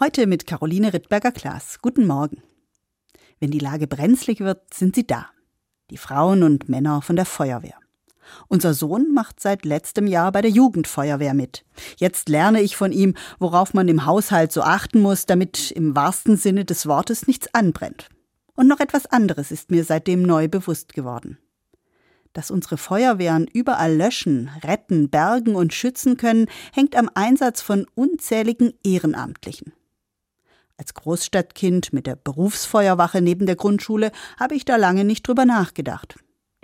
Heute mit Caroline Rittberger-Klaas. Guten Morgen. Wenn die Lage brenzlig wird, sind sie da. Die Frauen und Männer von der Feuerwehr. Unser Sohn macht seit letztem Jahr bei der Jugendfeuerwehr mit. Jetzt lerne ich von ihm, worauf man im Haushalt so achten muss, damit im wahrsten Sinne des Wortes nichts anbrennt. Und noch etwas anderes ist mir seitdem neu bewusst geworden dass unsere Feuerwehren überall löschen, retten, bergen und schützen können, hängt am Einsatz von unzähligen Ehrenamtlichen. Als Großstadtkind mit der Berufsfeuerwache neben der Grundschule habe ich da lange nicht drüber nachgedacht.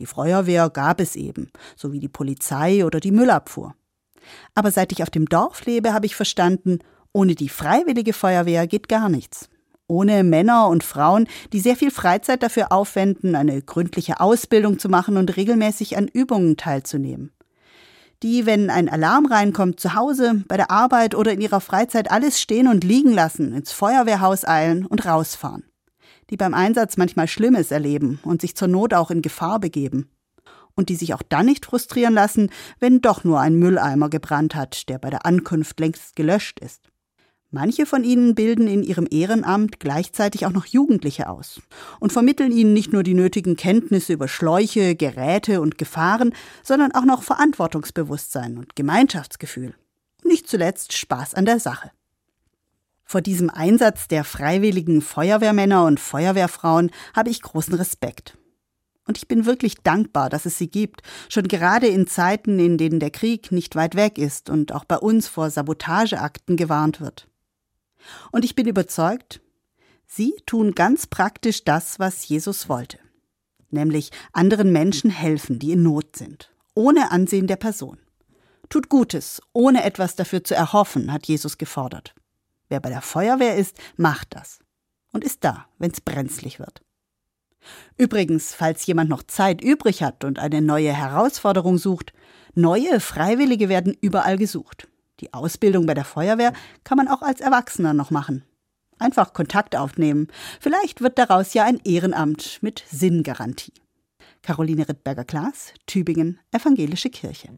Die Feuerwehr gab es eben, so wie die Polizei oder die Müllabfuhr. Aber seit ich auf dem Dorf lebe, habe ich verstanden, ohne die freiwillige Feuerwehr geht gar nichts ohne Männer und Frauen, die sehr viel Freizeit dafür aufwenden, eine gründliche Ausbildung zu machen und regelmäßig an Übungen teilzunehmen. Die, wenn ein Alarm reinkommt, zu Hause, bei der Arbeit oder in ihrer Freizeit alles stehen und liegen lassen, ins Feuerwehrhaus eilen und rausfahren. Die beim Einsatz manchmal Schlimmes erleben und sich zur Not auch in Gefahr begeben. Und die sich auch dann nicht frustrieren lassen, wenn doch nur ein Mülleimer gebrannt hat, der bei der Ankunft längst gelöscht ist. Manche von ihnen bilden in ihrem Ehrenamt gleichzeitig auch noch Jugendliche aus und vermitteln ihnen nicht nur die nötigen Kenntnisse über Schläuche, Geräte und Gefahren, sondern auch noch Verantwortungsbewusstsein und Gemeinschaftsgefühl. nicht zuletzt Spaß an der Sache. Vor diesem Einsatz der freiwilligen Feuerwehrmänner und Feuerwehrfrauen habe ich großen Respekt. Und ich bin wirklich dankbar, dass es sie gibt, schon gerade in Zeiten, in denen der Krieg nicht weit weg ist und auch bei uns vor Sabotageakten gewarnt wird. Und ich bin überzeugt, sie tun ganz praktisch das, was Jesus wollte, nämlich anderen Menschen helfen, die in Not sind, ohne Ansehen der Person. Tut Gutes, ohne etwas dafür zu erhoffen, hat Jesus gefordert. Wer bei der Feuerwehr ist, macht das und ist da, wenn's brenzlig wird. Übrigens, falls jemand noch Zeit übrig hat und eine neue Herausforderung sucht, neue Freiwillige werden überall gesucht. Die Ausbildung bei der Feuerwehr kann man auch als Erwachsener noch machen. Einfach Kontakt aufnehmen. Vielleicht wird daraus ja ein Ehrenamt mit Sinngarantie. Caroline Rittberger-Klaas, Tübingen, Evangelische Kirche.